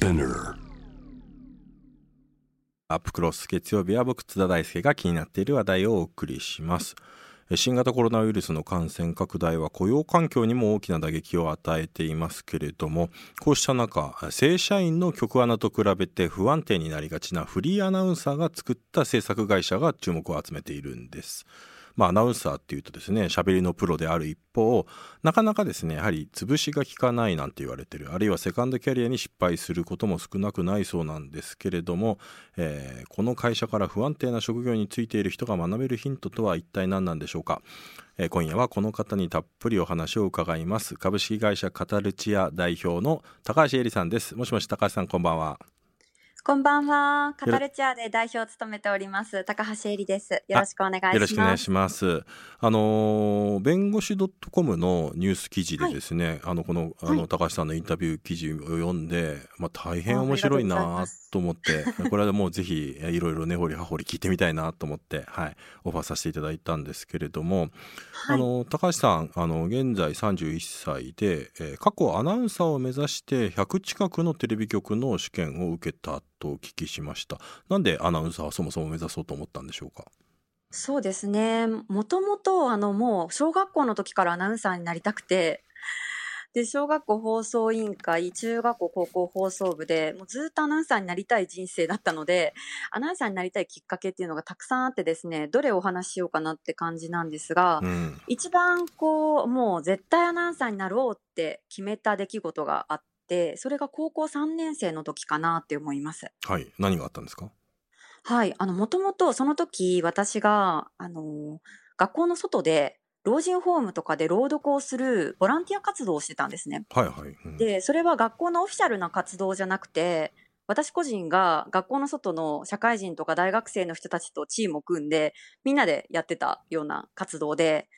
Spinner. アップクロス月曜日は僕津田大輔が気になっている話題をお送りします。新型コロナウイルスの感染拡大は雇用環境にも大きな打撃を与えていますけれどもこうした中正社員の局アナと比べて不安定になりがちなフリーアナウンサーが作った制作会社が注目を集めているんです。まあ、アナウンサーっていうとですね喋りのプロである一方なかなかですねやはり潰しが効かないなんて言われてるあるいはセカンドキャリアに失敗することも少なくないそうなんですけれども、えー、この会社から不安定な職業についている人が学べるヒントとは一体何なんでしょうか、えー、今夜はこの方にたっぷりお話を伺います。株式会社カタルチア代表の高橋恵里さんです。もしもし高橋さんこんばんは。こんばんは。カタルチャーで代表を務めております、高橋恵里です。よろしくお願いします。よろしくお願いします。あの、弁護士 .com のニュース記事でですね、はい、あの、この、あの、高橋さんのインタビュー記事を読んで、まあ、大変面白いなと思って、これはもうぜひ、いろいろ根掘り葉掘り聞いてみたいなと思って、はい、オファーさせていただいたんですけれども、はい、あの、高橋さん、あの、現在31歳で、えー、過去アナウンサーを目指して100近くのテレビ局の試験を受けたとお聞きしました。なんでアナウンサーはそもそも目指そうと思ったんでしょうか？そうですね。もともと、あの、もう、小学校の時からアナウンサーになりたくて、で、小学校放送委員会、中学校高校放送部で、もうずっとアナウンサーになりたい人生だったので、アナウンサーになりたいきっかけっていうのがたくさんあってですね、どれをお話ししようかなって感じなんですが、うん、一番こう、もう絶対アナウンサーになろうって決めた出来事があって、それが高校3年生の時かなって思います。はい。何があったんですか？はい。あの、もともとその時私が、あの、学校の外で老人ホームとかで朗読をするボランティア活動をしてたんですね。はいはい。うん、で、それは学校のオフィシャルな活動じゃなくて、私個人が学校の外の社会人とか大学生の人たちとチームを組んで、みんなでやってたような活動で、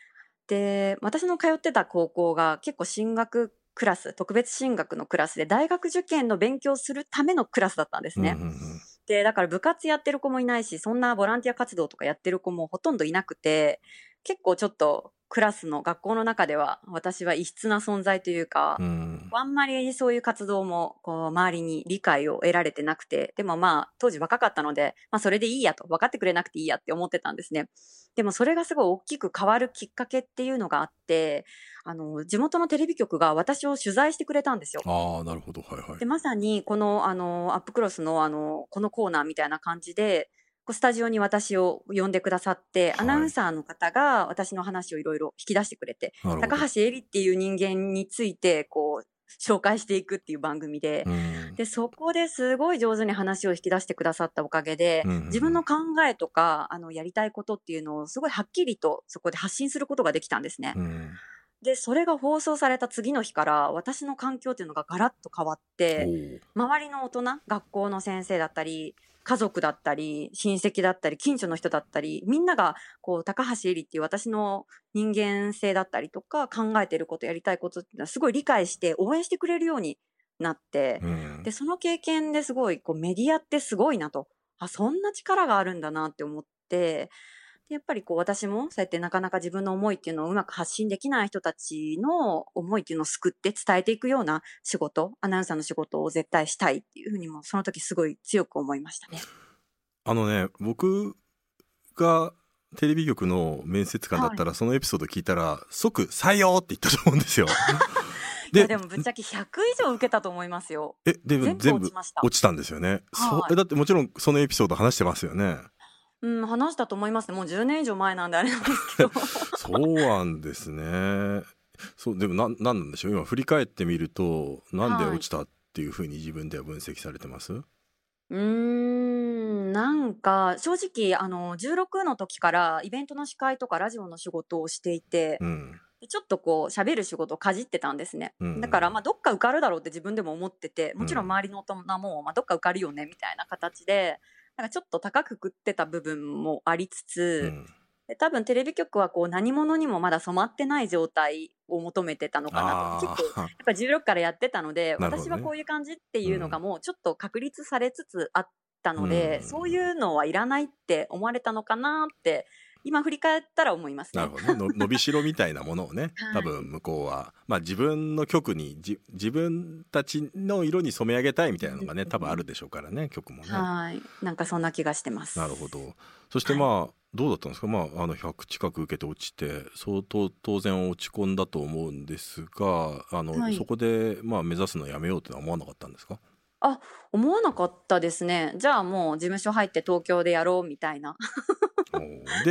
で、私の通ってた高校が結構進学クラス、特別進学のクラスで、大学受験の勉強するためのクラスだったんですね。うんうんうん、で、だから部活やってる子もいないし、そんなボランティア活動とかやってる子もほとんどいなくて、結構ちょっとクラスの学校の中では私は異質な存在というか、うん、あんまりそういう活動もこう周りに理解を得られてなくて、でもまあ当時若かったので、まあそれでいいやと、分かってくれなくていいやって思ってたんですね。でもそれがすごい大きく変わるきっかけっていうのがあって、あの、地元のテレビ局が私を取材してくれたんですよ。ああ、なるほど。はいはい。で、まさにこの、あの、アップクロスのあの、このコーナーみたいな感じで、スタジオに私を呼んでくださって、アナウンサーの方が私の話をいろいろ引き出してくれて、高橋絵里っていう人間について、こう、紹介していくっていう番組で、で、そこですごい上手に話を引き出してくださったおかげで、自分の考えとか、あの、やりたいことっていうのをすごいはっきりとそこで発信することができたんですね。で、それが放送された次の日から、私の環境っていうのがガラッと変わって、周りの大人、学校の先生だったり、家族だったり、親戚だったり、近所の人だったり、みんなが、こう、高橋絵里っていう私の人間性だったりとか、考えてること、やりたいことっていうのはすごい理解して応援してくれるようになって、うん、で、その経験ですごい、こう、メディアってすごいなと、あ、そんな力があるんだなって思って、やっぱりこう私もそうやってなかなか自分の思いっていうのをうまく発信できない人たちの思いっていうのを救って伝えていくような仕事、アナウンサーの仕事を絶対したいっていうふうにもその時すごい強く思いましたね。あのね、僕がテレビ局の面接官だったら、そのエピソード聞いたら即採用って言ったと思うんですよ。いやでもぶっちゃけ100以上受けたと思いますよ。え、でも全部落ちたんですよね。はい、そだってもちろんそのエピソード話してますよね。うん、話したと思いますね。もう10年以上前なんであれなんですけど。そうなんですね。そう、でもな、なんなんでしょう？今振り返ってみると、なんで落ちたっていうふうに自分では分析されてます、うーん、なんか、正直、あの、16の時からイベントの司会とかラジオの仕事をしていて、うん。ちょっとこう喋る仕事をかじってたんですね。うんだからまあどっか受かるだろうって自分でも思ってて、もちろん周りの大人もまあどっか受かるよねみたいな形で、なんかちょっと高く食ってた部分もありつつ、うん、多分テレビ局はこう何者にもまだ染まってない状態を求めてたのかなと。結構やっぱ16からやってたので、ね、私はこういう感じっていうのがもうちょっと確立されつつあったので、うん、そういうのはいらないって思われたのかなって今振り返ったら思いますね。なるほどね。伸びしろみたいなものをね、多分向こうは、まあ自分の曲にじ、自分たちの色に染め上げたいみたいなのがね、多分あるでしょうからね、曲もね。はい。なんかそんな気がしてます。なるほど。そしてまあ、はいどうだったんですか、まあ、あの100近く受けて落ちて相当当然落ち込んだと思うんですがあの、はい、そこで、まあ、目指すのやめようってのは思わなかったんですか？あ思わなかったですね。じゃあもう事務所入って東京でやろうみたいな。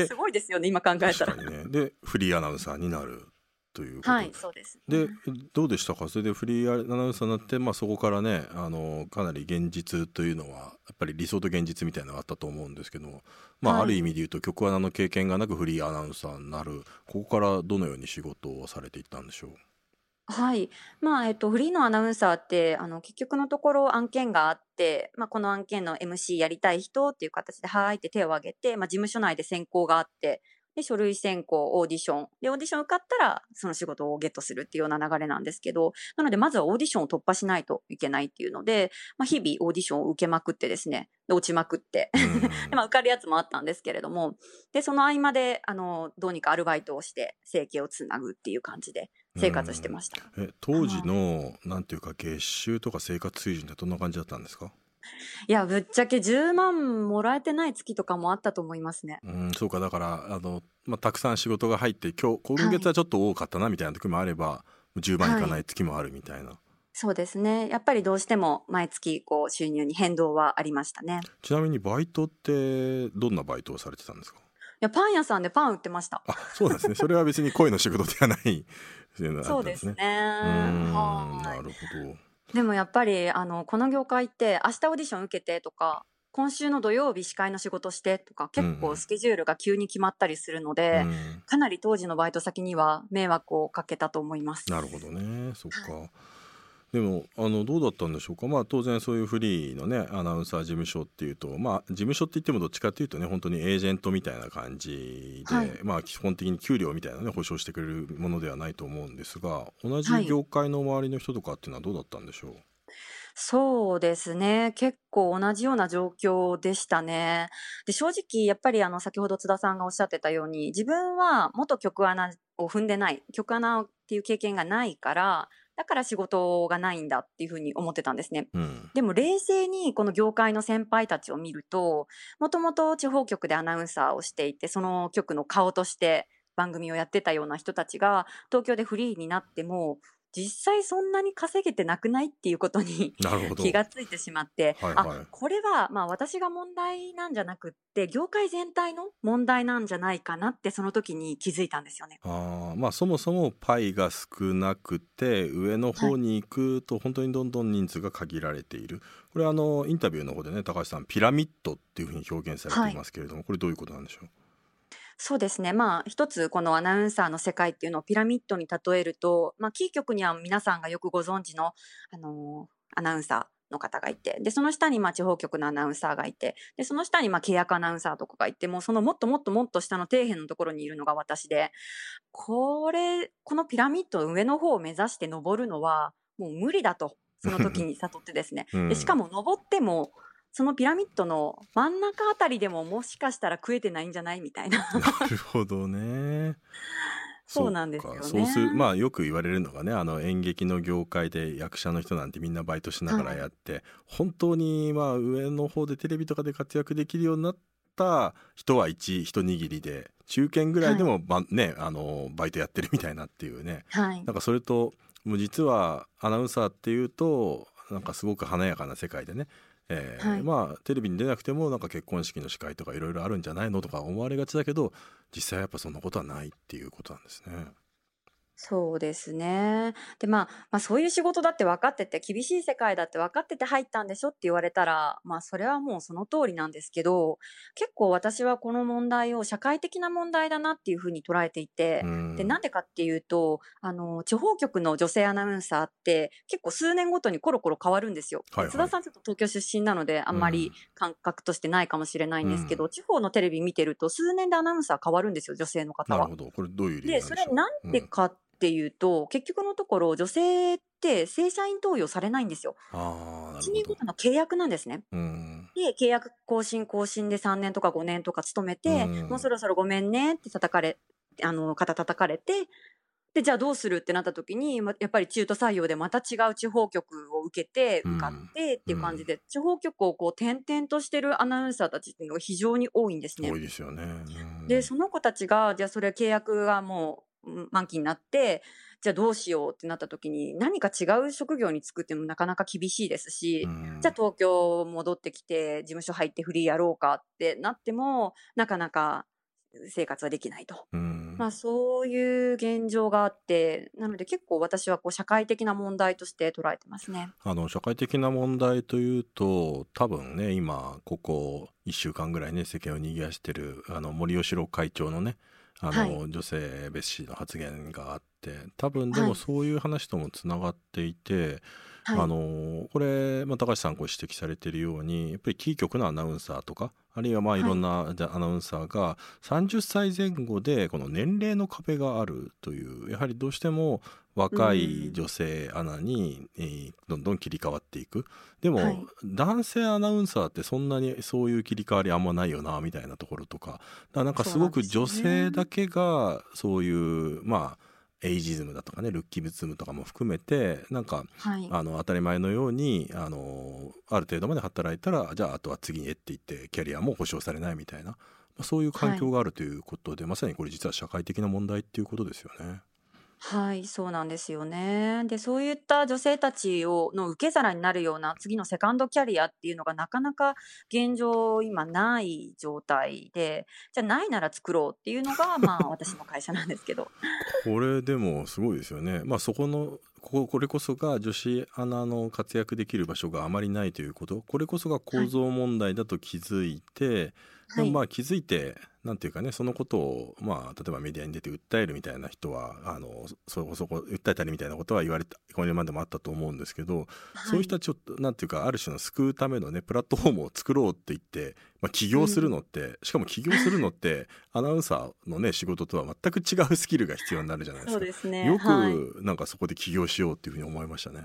すごいですよね今考えたら。ね、でフリーアナウンサーになるということ。はいそうです、ね、でどうでしたか？それでフリーアナウンサーになって、まあ、そこからねあのかなり現実というのはやっぱり理想と現実みたいなのがあったと思うんですけど、まあ、はい、ある意味で言うと曲アナの経験がなくフリーアナウンサーになる。ここからどのように仕事をされていったんでしょう？はい。まあ、えっと、フリーのアナウンサーって、あの、結局のところ案件があって、まあ、この案件の MC やりたい人っていう形で、はーいって手を挙げて、まあ、事務所内で選考があって、で、書類選考、オーディション。で、オーディション受かったら、その仕事をゲットするっていうような流れなんですけど、なので、まずはオーディションを突破しないといけないっていうので、まあ、日々オーディションを受けまくってですね、で落ちまくって で、まあ、受かるやつもあったんですけれども、で、その合間で、あの、どうにかアルバイトをして、生計をつなぐっていう感じで生活してました。え当時の、なんていうか、月収とか生活水準ってどんな感じだったんですか？いや、ぶっちゃけ10万もらえてない月とかもあったと思いますね。うん、そうか、だから、あの、まあ、たくさん仕事が入って、今日、今月はちょっと多かったなみたいな時もあれば、はい、10万いかない月もあるみたいな。はい、そうですね。やっぱりどうしても毎月こう収入に変動はありましたね。ちなみにバイトってどんなバイトをされてたんですか？いや、パン屋さんでパン売ってました。あ、そうですね。それは別に声の仕事ではないそうですね。なるほど。でもやっぱり、あの、この業界って、明日オーディション受けてとか、今週の土曜日司会の仕事してとか、結構スケジュールが急に決まったりするので、うん、かなり当時のバイト先には迷惑をかけたと思います。なるほどね。そっか。でもあのどうだったんでしょうか、まあ、当然そういうフリーのねアナウンサー事務所っていうと、まあ、事務所って言ってもどっちかっていうとね本当にエージェントみたいな感じで、はい、まあ、基本的に給料みたいなね保証してくれるものではないと思うんですが同じ業界の周りの人とかっていうのはどうだったんでしょう、はいそうですね。結構同じような状況でしたね。で、正直やっぱりあの先ほど津田さんがおっしゃってたように、自分は元局アナを踏んでない、局アナっていう経験がないから、だから仕事がないんだっていうふうに思ってたんですね。うん、でも冷静にこの業界の先輩たちを見ると、もともと地方局でアナウンサーをしていて、その局の顔として番組をやってたような人たちが、東京でフリーになっても、実際そんなに稼げてなくないっていうことに気がついてしまって、はいはい、あこれはまあ私が問題なんじゃなくって業界全体の問題なんじゃないかなってその時に気づいたんですよね。あまあそもそもパイが少なくて上の方に行くと本当にどんどん人数が限られている、はい、これあのインタビューの方でね高橋さんピラミッドっていうふうに表現されていますけれども、はい、これどういうことなんでしょう？そうですね。まあ、一つこのアナウンサーの世界っていうのをピラミッドに例えると、まあ、キー局には皆さんがよくご存知の、あのー、アナウンサーの方がいて、で、その下にまあ地方局のアナウンサーがいて、で、その下にまあ契約アナウンサーとかがいて、もうそのもっともっともっと下の底辺のところにいるのが私で、これ、このピラミッドの上の方を目指して登るのはもう無理だと、その時に悟ってですね。でしかも登っても、そのピラミッドの真ん中あたりでももしかしたら食えてないんじゃない？みたいな。なるほどね。そうなんですよね。そうするまあよく言われるのがねあの演劇の業界で役者の人なんてみんなバイトしながらやって、はい、本当にまあ上の方でテレビとかで活躍できるようになった人は一一握りで中堅ぐらいでも、はい、ねあのバイトやってるみたいなっていうね、はい、なんかそれともう実はアナウンサーっていうとなんかすごく華やかな世界でねえーはい、まあテレビに出なくてもなんか結婚式の司会とかいろいろあるんじゃないのとか思われがちだけど実際やっぱそんなことはないっていうことなんですね。そうですね。で、まあ、まあ、そういう仕事だって分かってて、厳しい世界だって分かってて入ったんでしょって言われたら、まあ、それはもうその通りなんですけど、結構私はこの問題を社会的な問題だなっていうふうに捉えていて、で、なんでかっていうと、あの、地方局の女性アナウンサーって結構数年ごとにコロコロ変わるんですよ。はいはい、津田さんちょっと東京出身なので、あんまり感覚としてないかもしれないんですけど、地方のテレビ見てると数年でアナウンサー変わるんですよ、女性の方は。なるほど。これどういう理由でそれなんでかっていうと、結局のところ、女性って正社員登用されないんですよ。あ1年ごとの契約なんですね。うんで、契約更新更新で3年とか5年とか勤めて、うんもうそろそろごめんねって叩かれ、あの、肩叩かれて、で、じゃあどうするってなった時に、まやっぱり中途採用でまた違う地方局を受けて、うん受かってっていう感じで、地方局をこう転々としてるアナウンサーたちっていうのが非常に多いんですね多。いですよね。うんで、その子たちが、じゃあそれ契約がもううん満期になって、じゃあどうしようってなった時に、何か違う職業に就くってもなかなか厳しいですし、うんじゃあ東京戻ってきて事務所入ってフリーやろうかってなっても、なかなか生活はできないと。うんまあそういう現状があって、なので結構私はこう社会的な問題として捉えてますね。あの社会的な問題というと多分ね今ここ1週間ぐらいね世間を賑わしてるあの森喜朗会長のねあの、はい女性蔑視の発言があって多分ではい。もそういう話ともつながっていて、はい。あのこれ、まあ、高橋さんご指摘されているようにやっぱりキー局のアナウンサーとかあるいはまあはいいろんなアナウンサーが30歳前後でこの年齢の壁があるというやはりどうしても若い女性アナに、えーどんどん切り替わっていく。でも、はい。男性アナウンサーってそんなにそういう切り替わりあんまないよなみたいなところとか。だからなんかすごく女性だけがそういうまあエイジズムだとかねルッキズムとかも含めてなんかはい。あの当たり前のようにあのある程度まで働いたらじゃああとは次へって言ってキャリアも保証されないみたいな、まあ、そういう環境があるということで、まさにこれ実は社会的な問題っていうことですよね。はい、そうなんですよね。で、そういった女性たちをの受け皿になるような次のセカンドキャリアっていうのがなかなか現状今ない状態で、じゃあないなら作ろうっていうのが、まあ私の会社なんですけど。これでもすごいですよね。まあそこのこここれこそが女子アナの活躍できる場所があまりないということこれこそが構造問題だと気づいて、でもまあ気づいてなんていうかねそのことをまあ例えばメディアに出て訴えるみたいな人はあのそこそこ訴えたりみたいなことは言われたこれまでもあったと思うんですけど、そういう人たちをなんていうかある種の救うためのねプラットフォームを作ろうって言って、まあ、起業するのって、しかも起業するのってアナウンサーのね仕事とは全く違うスキルが必要になるじゃないですか。すね。よくはいなんかそこで起業しようっていうふうに思いましたね。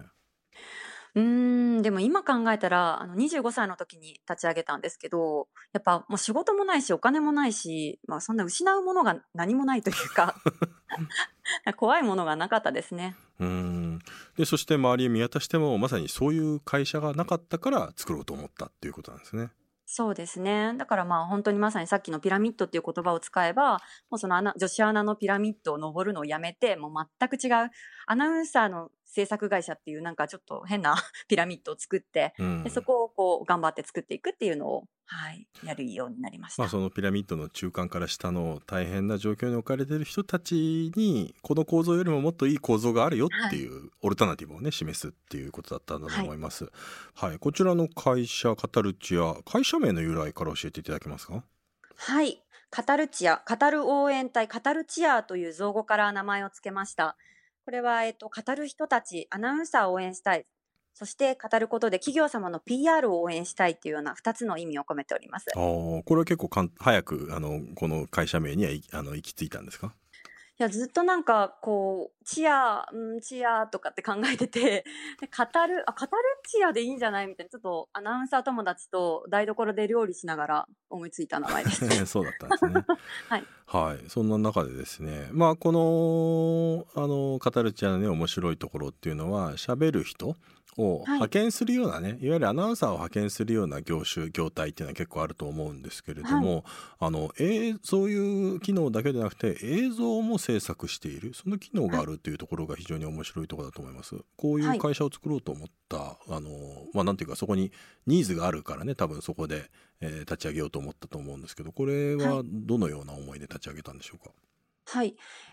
うーん、でも今考えたら、あの25歳の時に立ち上げたんですけど、やっぱもう仕事もないし、お金もないし、まあそんな失うものが何もないというか、怖いものがなかったですね。うんでそして周りを見渡してもまさにそういう会社がなかったから作ろうと思ったっていうことなんですね。そうですね。だからまあ本当にまさにさっきのピラミッドっていう言葉を使えば、もうその女子アナのピラミッドを登るのをやめて、もう全く違うアナウンサーの制作会社っていうなんかちょっと変な ピラミッドを作って、うんでそこをこう頑張って作っていくっていうのを、はい、やるようになりました。まあ、そのピラミッドの中間から下の大変な状況に置かれている人たちにこの構造よりももっといい構造があるよっていうオルタナティブをね示すっていうことだったんだと思います。はい、こちらの会社カタルチア会社名の由来から教えていただけますか？はい。カタルチア、カタル応援隊、カタルチアという造語から名前を付けました。これは、えっと、語る人たち、アナウンサーを応援したい。そして、語ることで企業様の PR を応援したいというような2つの意味を込めております。あーこれは結構かん早くあのこの会社名にはいあの行き着いたんですか？や、ずっとなんか、こう、チア、うん、チアとかって考えてて、で語る、あ、語るチアでいいんじゃないみたいな、ちょっとアナウンサー友達と台所で料理しながら思いついた名前です。そうだったんですね。はい。はい、そんな中でですね、まあこのあのカタルチアのね面白いところっていうのは喋る人をはい派遣するようなね、い、わゆるアナウンサーを派遣するような業種業態っていうのは結構あると思うんですけれども、あのえーそういう機能だけでなくて映像も制作しているその機能があるっていうところが非常に面白いところだと思います。こういう会社を作ろうと思った、あのまあなんていうかそこにニーズがあるからね多分そこで、えー立ち上げようと思ったと思うんですけどこれはどのような思いで立ち上げたんでしょうか、はい。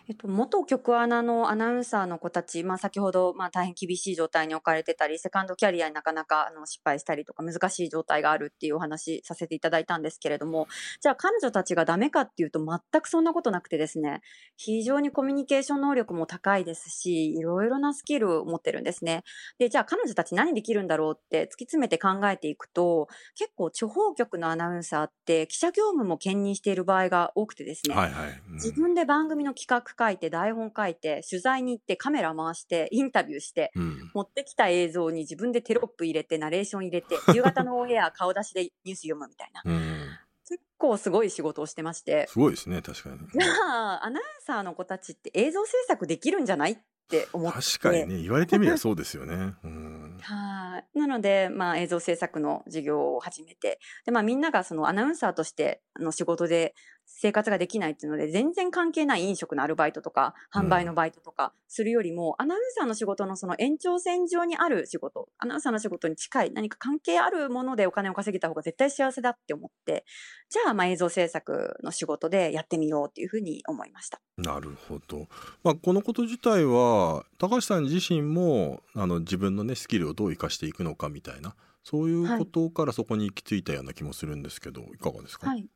えっと、元局アナのアナウンサーの子たち、まあ先ほど、まあ大変厳しい状態に置かれてたり、セカンドキャリアになかなかあの失敗したりとか難しい状態があるっていうお話させていただいたんですけれども、じゃあ彼女たちがダメかっていうと全くそんなことなくてですね、非常にコミュニケーション能力も高いですし、いろいろなスキルを持ってるんですね。で、じゃあ彼女たち何できるんだろうって突き詰めて考えていくと、結構地方局のアナウンサーって記者業務も兼任している場合が多くてですね、はいはい、うん。自分で番番組の企画書いて、台本書いて、取材に行って、カメラ回して、インタビューして、うん、持ってきた映像に自分でテロップ入れて、ナレーション入れて、夕方のオンエア顔出しでニュース読むみたいな。うん結構すごい仕事をしてまして。すごいですね、確かに。アナウンサーの子たちって映像制作できるんじゃないっって思って確かにね言われてみればそうですよね。うん、はいなので、まあ、映像制作の授業を始めてで、まあ、みんながそのアナウンサーとしての仕事で生活ができないっていうので全然関係ない飲食のアルバイトとか販売のバイトとかするよりも、うん、アナウンサーの仕事のその延長線上にある仕事アナウンサーの仕事に近い何か関係あるものでお金を稼げた方が絶対幸せだって思ってじゃあまあ映像制作の仕事でやってみようっていうふうに思いました。なるほど、まあ、このこと自体は高橋さん自身もあの自分のねスキルをどう生かしていくのかみたいなそういうことからそこに行き着いたような気もするんですけど、はい、いかがですか、はい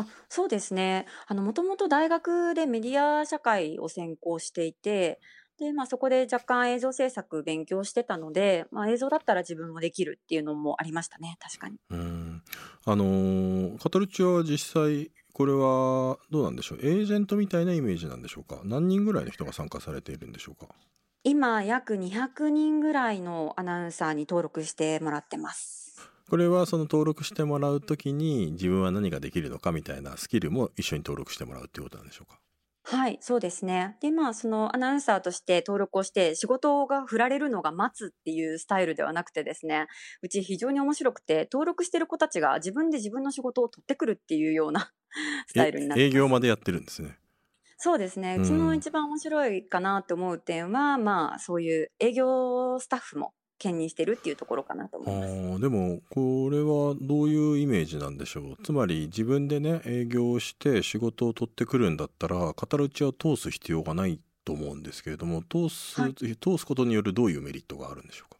あ、そうですね。あの、もともと大学でメディア社会を専攻していて、で、まあそこで若干映像制作勉強してたので、まあ映像だったら自分もできるっていうのもありましたね、確かに。うん。あのー、カタルチアは実際、これはどうなんでしょう？エージェントみたいなイメージなんでしょうか？何人ぐらいの人が参加されているんでしょうか？今、約200人ぐらいのアナウンサーに登録してもらってます。これはその登録してもらうときに自分は何ができるのかみたいなスキルも一緒に登録してもらうっていうことなんでしょうか？はい、そうですね。で、まあ、そのアナウンサーとして登録をして、仕事が振られるのが待つっていうスタイルではなくてですね、うち非常に面白くて、登録してる子たちが自分で自分の仕事を取ってくるっていうようなスタイルになって営業までやってるんですね。そうですね。うちの一番面白いかなと思う点は、まあ、そういう営業スタッフも兼任してるっていうところかなと思います。でもこれはどういうイメージなんでしょう？つまり自分でね営業して仕事を取ってくるんだったらカタルチを通す必要がないと思うんですけれども通す、はい、通すことによるどういうメリットがあるんでしょうか？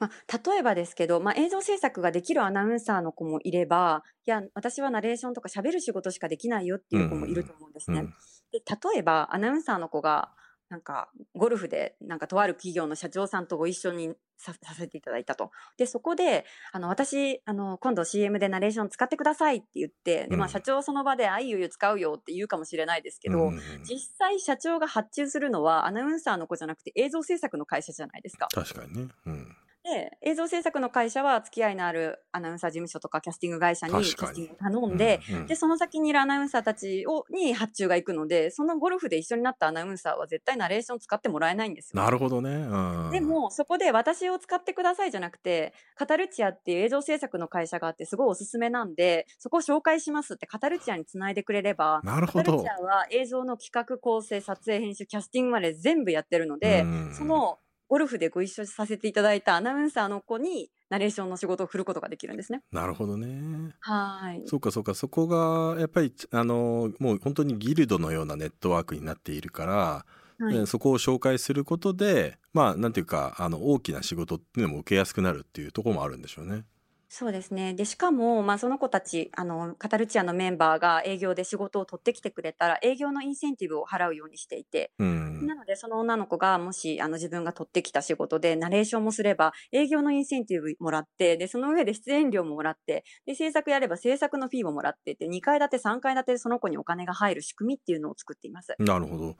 まあ、例えばですけど、まあ、映像制作ができるアナウンサーの子もいればいや私はナレーションとか喋る仕事しかできないよっていう子もいると思うんですね。うんうん、で例えばアナウンサーの子がなんかゴルフでなんかとある企業の社長さんとご一緒にさせていただいたと。で、そこで、あの、私、あの、今度 CM でナレーション使ってくださいって言って、で、まあ、社長その場で、あ、いいよ使うよって言うかもしれないですけど、うん、実際社長が発注するのはアナウンサーの子じゃなくて映像制作の会社じゃないですか。確かにね。うん。で、映像制作の会社は付き合いのあるアナウンサー事務所とかキャスティング会社にキャスティングを頼んで、うんうん、で、その先にいるアナウンサーたちをに発注が行くので、そのゴルフで一緒になったアナウンサーは絶対ナレーション使ってもらえないんですよ。なるほどね。うん、でも、そこで私を使ってくださいじゃなくて、カタルチアっていう映像制作の会社があってすごいおすすめなんで、そこを紹介しますってカタルチアにつないでくれれば、なるほど。カタルチアは映像の企画構成、撮影、編集、キャスティングまで全部やってるので、そのゴルフでご一緒させていただいたアナウンサーの子にナレーションの仕事を振ることができるんですね。なるほどね。はい。そうかそうかそこがやっぱりあのもう本当にギルドのようなネットワークになっているから。はい、そこを紹介することでまあなんていうかあの大きな仕事っていうのも受けやすくなるっていうところもあるんでしょうね。そうですね。で、しかも、まあ、その子たち、あの、カタルチアのメンバーが営業で仕事を取ってきてくれたら、営業のインセンティブを払うようにしていて、うん、なので、その女の子が、もし、あの、自分が取ってきた仕事で、ナレーションもすれば、営業のインセンティブもらって、で、その上で出演料ももらって、で、制作やれば制作のフィーももらってて、2階建て、3階建てでその子にお金が入る仕組みっていうのを作っています。なるほど。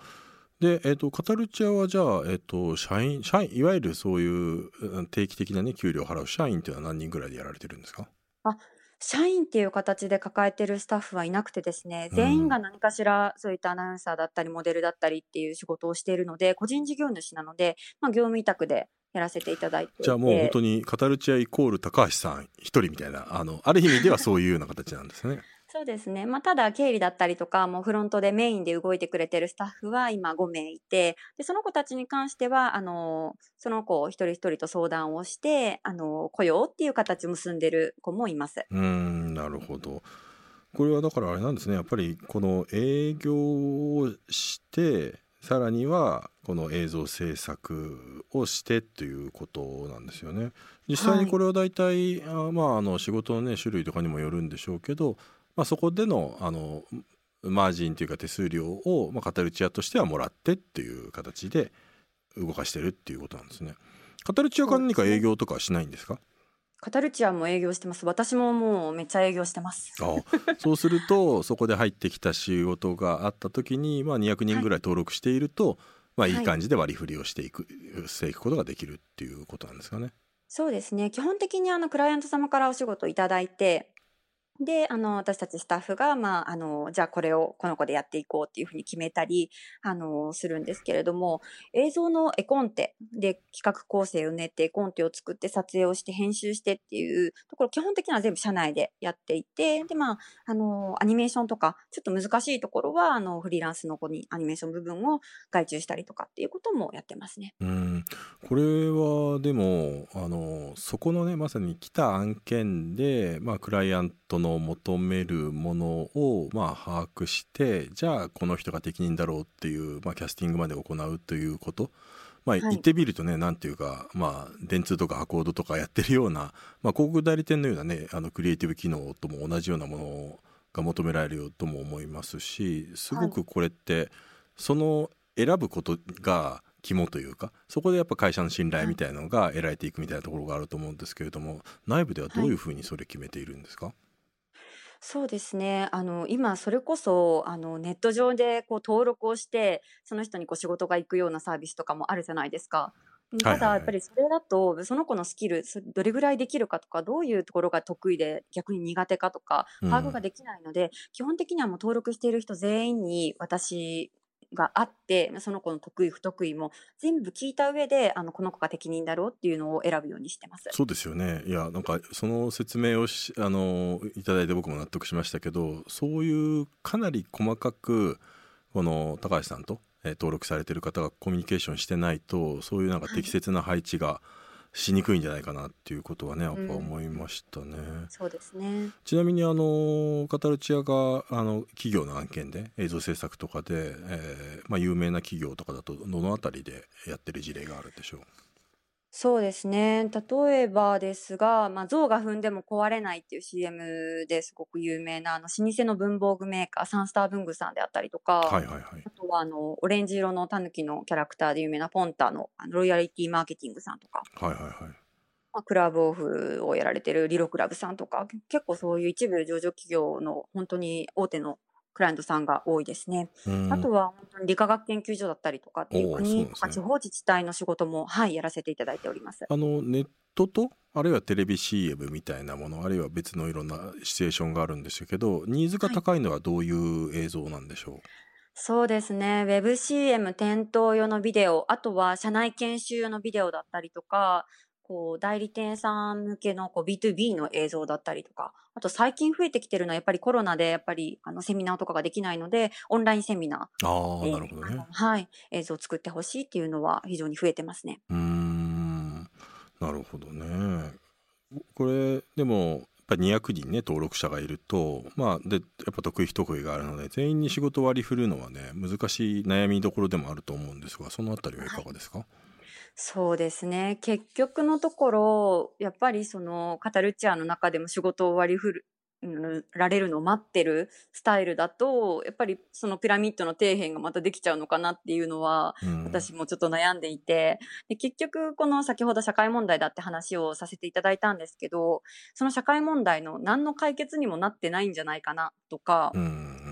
で、えーと、カタルチアはじゃあ、えーと、社員社員いわゆるそういう定期的な、ね、給料を払う社員っていうのは何人ぐらいでやられてるんですか？あ、社員っていう形で抱えてるスタッフはいなくてですね、全員が何かしらそういったアナウンサーだったり、モデルだったりっていう仕事をしているので、個人事業主なので、まあ、業務委託でやらせていただいて。じゃあもう本当にカタルチアイコール高橋さん一人みたいな、あの、ある意味ではそういうような形なんですね。そうですね。まあ、ただ、経理だったりとか、もうフロントでメインで動いてくれてるスタッフは今5名いて、で、その子たちに関しては、あの、その子一人一人と相談をして、あの、雇用っていう形を結んでる子もいます。うん、なるほど。これはだからあれなんですね。やっぱりこの営業をして、さらにはこの映像制作をしてということなんですよね。実際にこれは大体、はい、あまああの仕事のね種類とかにもよるんでしょうけどまあ、そこでのあのマージンというか手数料を、まあ、カタルチアとしてはもらってっていう形で動かしてるっていうことなんですね。カタルチアから何か営業とかはしないんですか？カタルチアも営業してます。私ももうめっちゃ営業してます。あそうするとそこで入ってきた仕事があった時に、まあ、200人ぐらい登録していると、はい、まあ、いい感じで割り振りをしていく、はい、していくことができるっていうことなんですかね。そうですね基本的にあのクライアント様からお仕事をいただいてで、あの、私たちスタッフが、まあ、あの、じゃあこれをこの子でやっていこうっていうふうに決めたり、あの、するんですけれども、映像の絵コンテで企画構成を練って絵コンテを作って撮影をして編集してっていうところ、基本的には全部社内でやっていて、で、まあ、あの、アニメーションとか、ちょっと難しいところは、あの、フリーランスの子にアニメーション部分を外注したりとかっていうこともやってますね。うん。これは、でも、あの、そこのね、まさに来た案件で、まあ、クライアントの求めるものをまあ把握してじゃあこの人が適任だろうっていう、まあ、キャスティングまで行うということ。まあ、言ってみるとね、何、はい、ていうか、まあ、電通とかアコードとかやってるような、まあ、広告代理店のようなね、あの、クリエイティブ機能とも同じようなものが求められるよとも思いますし、すごくこれって、その選ぶことが肝というか、そこでやっぱ会社の信頼みたいなのが得られていくみたいなところがあると思うんですけれども、内部ではどういうふうにそれ決めているんですか、はいそうですね。あの、今それこそ、あの、ネット上でこう登録をして、その人にこう仕事が行くようなサービスとかもあるじゃないですか。ただ、やっぱりそれだと、その子のスキル、どれぐらいできるかとか、どういうところが得意で逆に苦手かとか、把握ができないので、基本的にはもう登録している人全員に私があって、その子の得意不得意も全部聞いた上で、あの、この子が適任だろうっていうのを選ぶようにしてます。そうですよね。いや、なんか、その説明をし、あの、いただいて僕も納得しましたけど、そういうかなり細かく、この高橋さんと、えー、登録されてる方がコミュニケーションしてないと、そういうなんか適切な配置が、はいしにくいんじゃないかなっていうことはねやっぱ思いましたね。うん、そうですね。ちなみにあのカタルチアがあの企業の案件で映像制作とかで、えーまあ、有名な企業とかだとどの辺りでやってる事例があるでしょう？そうですね。例えばですが、まあ、象が踏んでも壊れないっていう CM ですごく有名な、あの、老舗の文房具メーカー、サンスター文具さんであったりとか、はいはいはい。あとは、あの、オレンジ色のタヌキのキャラクターで有名なポンタのあのロイヤリティマーケティングさんとか、はいはいはい。まあ、クラブオフをやられてるリロクラブさんとか、結構そういう一部上場企業の本当に大手のクライアントさんが多いですね。あとは本当に理化学研究所だったりとかっていう国とか地方自治体の仕事も、はい、やらせていただいております。あのネットとあるいはテレビ CM みたいなものあるいは別のいろんなシチュエーションがあるんですけどニーズが高いのはどういう映像なんでしょう、はい、そうですね。WebCM 店頭用のビデオ、あとは社内研修用のビデオだったりとか、こう、代理店さん向けのこう B2B の映像だったりとか、あと最近増えてきてるのはやっぱりコロナでやっぱりあのセミナーとかができないので、オンラインセミナー。ああ、なるほどね。はい。映像を作ってほしいっていうのは非常に増えてますね。うん。なるほどね。これ、でも、やっぱり200人ね、登録者がいると、まあ、で、やっぱ得意不得意があるので、全員に仕事割り振るのはね、難しい悩みどころでもあると思うんですが、そのあたりはいかがですか、はいそうですね。結局のところ、やっぱりそのカタルチアの中でも仕事を割り振る、られるのを待ってるスタイルだと、やっぱりそのピラミッドの底辺がまたできちゃうのかなっていうのは、私もちょっと悩んでいて、で結局この先ほど社会問題だって話をさせていただいたんですけど、その社会問題の何の解決にもなってないんじゃないかなとか、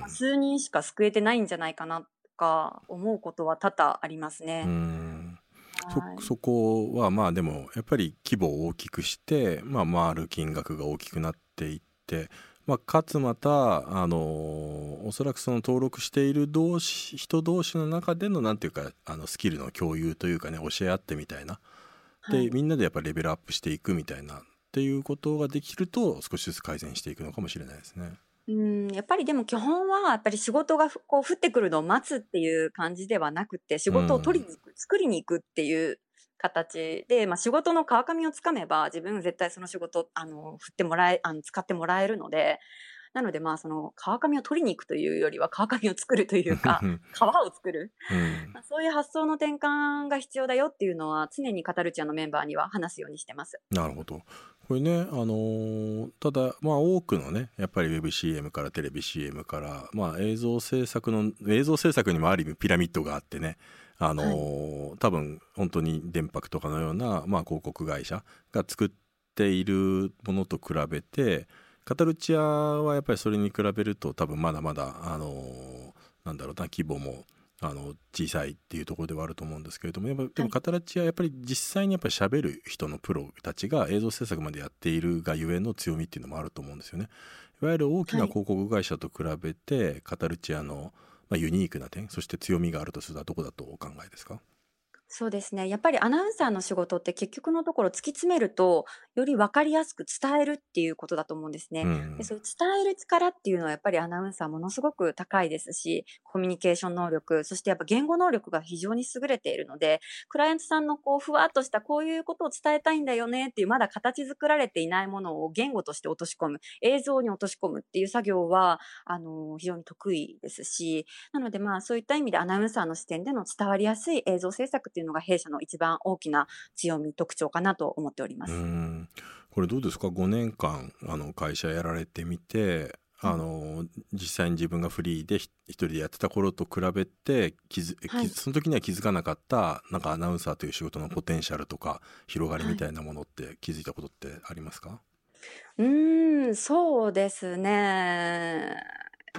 数人しか救えてないんじゃないかなとか思うことは多々ありますね。そそこはまあでもやっぱり規模を大きくして、まあ、回る金額が大きくなっていって、まあ、かつまたあのおそらくその登録している同士人同士の中でのなんていうかあのスキルの共有というかね教え合ってみたいな。で、はい、みんなでやっぱりレベルアップしていくみたいなっていうことができると少しずつ改善していくのかもしれないですね。うん、やっぱりでも基本はやっぱり仕事がこう降ってくるのを待つっていう感じではなくて仕事を取りに行く、作りに行くっていう形で、まあ、仕事の川上をつかめば自分絶対その仕事あの振ってもらえあの使ってもらえるのでなのでまあその川上を取りに行くというよりは川上を作るというか 川を作る、うん、そういう発想の転換が必要だよっていうのは常にカタルチアのメンバーには話すようにしてます。なるほど。これね、あのー、ただ、まあ、多くのね、やっぱり WebCM からテレビ CM から、まあ、映像制作の、映像制作にもある意味ピラミッドがあってね、あのーはい、多分、本当に電白とかのような、まあ、広告会社が作っっているものと比べてカタルチアはやっぱりそれに比べると多分まだまだあのなんだろうな規模もあの小さいっていうところではあると思うんですけれどもやっぱでもカタラチはやっぱり実際にやっぱり喋る人のプロたちが映像制作までやっているがゆえの強みっていうのもあると思うんですよね。いわゆる大きな広告会社と比べて、はい、カタルチアの、まあ、ユニークな点そして強みがあるとするとどこだとお考えですか？そうですね。やっぱりアナウンサーの仕事って結局のところ突き詰めると、より分かりやすく伝えるっていうことだと思うんですね。うん、でそういう伝える力っていうのはやっぱりアナウンサーものすごく高いですし、コミュニケーション能力、そしてやっぱ言語能力が非常に優れているので、クライアントさんのこうふわっとしたこういうことを伝えたいんだよねっていうまだ形作られていないものを言語として落とし込む、映像に落とし込むっていう作業は、あの、非常に得意ですし、なのでまあそういった意味でアナウンサーの視点での伝わりやすい映像制作っていうのが弊社の一番大きな強み特徴かなと思っております。これどうですか？5年間あの会社やられてみてあの実際に自分がフリーで一人でやってた頃と比べて気づ、はい、その時には気づかなかったなんかアナウンサーという仕事のポテンシャルとか広がりみたいなものって気づいたことってありますか、はい、うんそうですね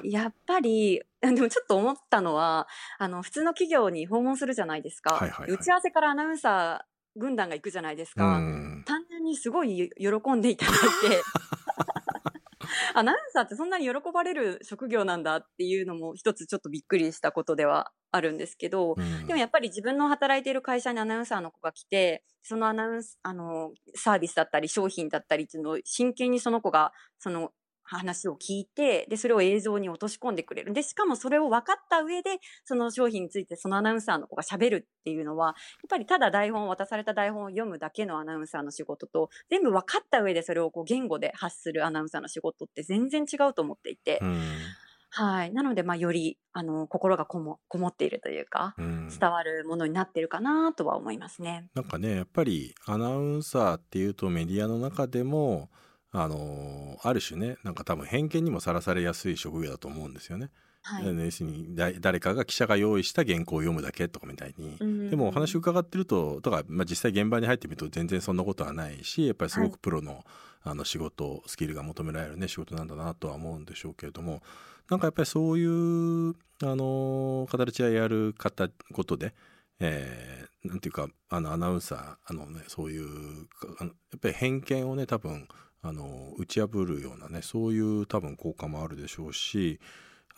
やっぱり でもちょっと思ったのは、あの、普通の企業に訪問するじゃないですか。はいはいはい、打ち合わせからアナウンサー軍団が行くじゃないですか。単純にすごい喜んでいただいて、アナウンサーってそんなに喜ばれる職業なんだっていうのも一つちょっとびっくりしたことではあるんですけど、でもやっぱり自分の働いている会社にアナウンサーの子が来て、そのアナウンス、あの、サービスだったり商品だったりっていうのを真剣にその子が、その話を聞いて、で、それを映像に落とし込んでくれる。で、しかもそれを分かった上で、その商品についてそのアナウンサーの子が喋るっていうのは、やっぱりただ台本、渡された台本を読むだけのアナウンサーの仕事と、全部分かった上でそれをこう言語で発するアナウンサーの仕事って全然違うと思っていて、はい。なので、まあ、より、あの、心がこも、こもっているというか、うん、伝わるものになってるかなとは思いますね。なんかね、やっぱりアナウンサーっていうとメディアの中でも、あのある種ねなんか多分偏見にもさらされやすい職業だと思うんですよね。はい、要するに誰かが記者が用意した原稿を読むだけとかみたいに、でもお話伺ってるととか、まあ、実際現場に入ってみると全然そんなことはないしやっぱりすごくプロのはい、あの仕事スキルが求められるね仕事なんだなとは思うんでしょうけれどもなんかやっぱりそういうあの形はやる方ことで。えー、なんていうかあのアナウンサーあの、ね、そういうやっぱり偏見をね多分あの打ち破るようなねそういう多分効果もあるでしょうし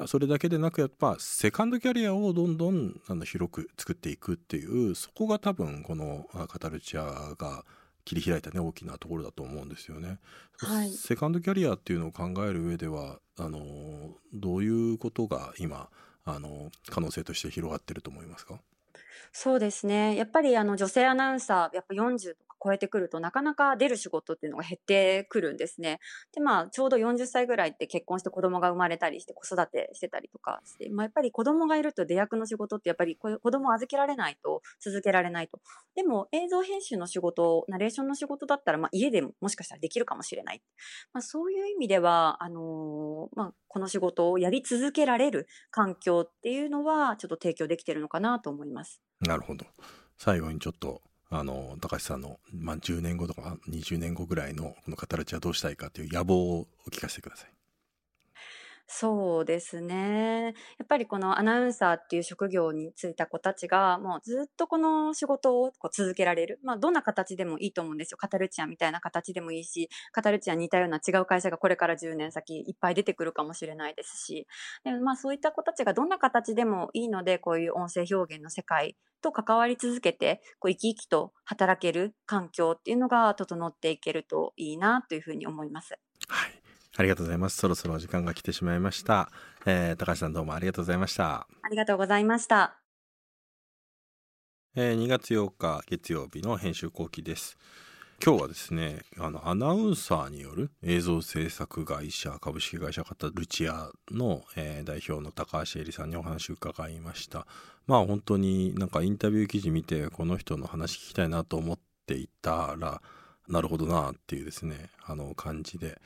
それだけでなくやっぱセカンドキャリアをどんどんあの広く作っていくっていうそこが多分このカタルチアが切り開いたね大きなところだと思うんですよね。はい、セカンドキャリアっていうのを考える上ではあのどういうことが今あの可能性として広がってると思いますか？そうですね。やっぱりあの女性アナウンサー、やっぱ40とか超えてくるとなかなか出る仕事っていうのが減ってくるんですね。で、まあ、ちょうど40歳ぐらいって結婚して子供が生まれたりして子育てしてたりとかして、まあ、やっぱり子供がいると出役の仕事ってやっぱり子供を預けられないと続けられないと。でも映像編集の仕事、ナレーションの仕事だったら、まあ、家でももしかしたらできるかもしれない。まあ、そういう意味では、あのー、まあ、この仕事をやり続けられる環境っていうのはちょっと提供できてるのかなと思います。なるほど。最後にちょっとあの高橋さんの、まあ、10年後とか20年後ぐらいのこのカタルチはどうしたいかという野望をお聞かせてください。そうですね。やっぱりこのアナウンサーっていう職業に就いた子たちが、もうずっとこの仕事をこう続けられる。まあ、どんな形でもいいと思うんですよ。カタルチアみたいな形でもいいし、カタルチアに似たような違う会社がこれから10年先いっぱい出てくるかもしれないですし、でまあ、そういった子たちがどんな形でもいいので、こういう音声表現の世界と関わり続けて、こう生き生きと働ける環境っていうのが整っていけるといいなというふうに思います。はい。ありがとうございます。そろそろ時間が来てしまいました。えー、高橋さんどうもありがとうございました。ありがとうございました。えー、2月8日月曜日の編集後期です。今日はですね、あの、アナウンサーによる映像制作会社、株式会社カタルチアの、えー、代表の高橋恵里さんにお話を伺いました。まあ本当になんかインタビュー記事見てこの人の話聞きたいなと思っていたら、なるほどなっていうですね、あの感じで、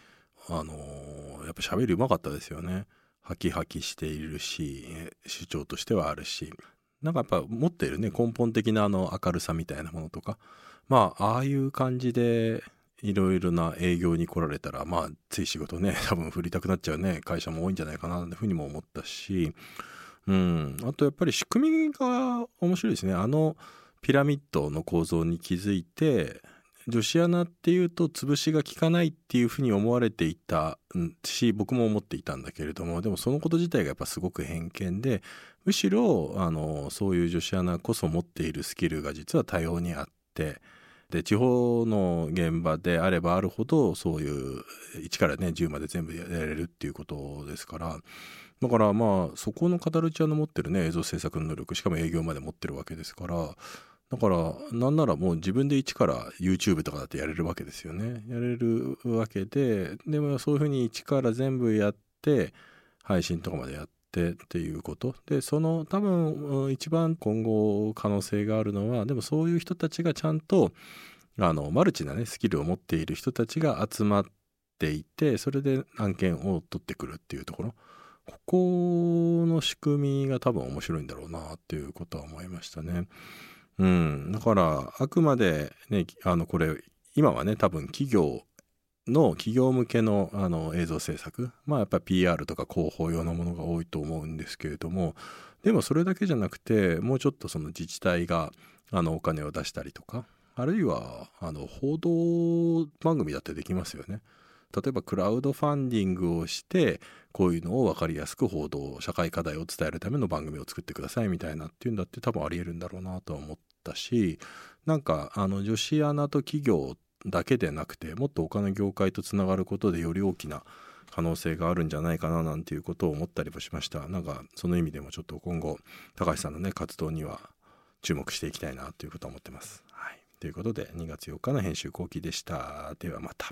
あのー、やっぱ喋りうまかったですよね。ハキハキしているし、主張としてはあるし、なんかやっぱ持っているね、根本的なあの明るさみたいなものとか、まあ、ああいう感じでいろいろな営業に来られたらまあつい仕事ね 多分振りたくなっちゃうね会社も多いんじゃないかなというふうにも思ったし。うん。あとやっぱり仕組みが面白いですね。あのピラミッドの構造に気づいて女子アナっていうと潰しが効かないっていうふうに思われていたし僕も思っていたんだけれどもでもそのこと自体がやっぱすごく偏見でむしろあのそういう女子アナこそ持っているスキルが実は多様にあってで地方の現場であればあるほどそういう1からね10まで全部やれるっていうことですからだからまあそこのカタルチアの持ってるね映像制作の能力しかも営業まで持ってるわけですからだからなんならもう自分で一から YouTube とかだってやれるわけですよね。やれるわけででもそういうふうに一から全部やって配信とかまでやってっていうこと。でその多分一番今後可能性があるのはでもそういう人たちがちゃんとあのマルチなねスキルを持っている人たちが集まっていてそれで案件を取ってくるっていうところ。ここの仕組みが多分面白いんだろうなっていうことは思いましたね。うん、だからあくまでねあのこれ今はね多分企業の企業向けのあの映像制作。まあやっぱ PR とか広報用のものが多いと思うんですけれども。でもそれだけじゃなくてもうちょっとその自治体があのお金を出したりとかあるいはあの報道番組だってできますよね。例えばクラウドファンディングをしてこういうのを分かりやすく報道社会課題を伝えるための番組を作ってくださいみたいなっていうんだって多分ありえるんだろうなとは思ったしなんかあの女子アナと企業だけでなくてもっと他の業界とつながることでより大きな可能性があるんじゃないかななんていうことを思ったりもしましたなんかその意味でもちょっと今後高橋さんのね活動には注目していきたいなということを思ってます。はい、ということで2月4日の編集後期でした。ではまた。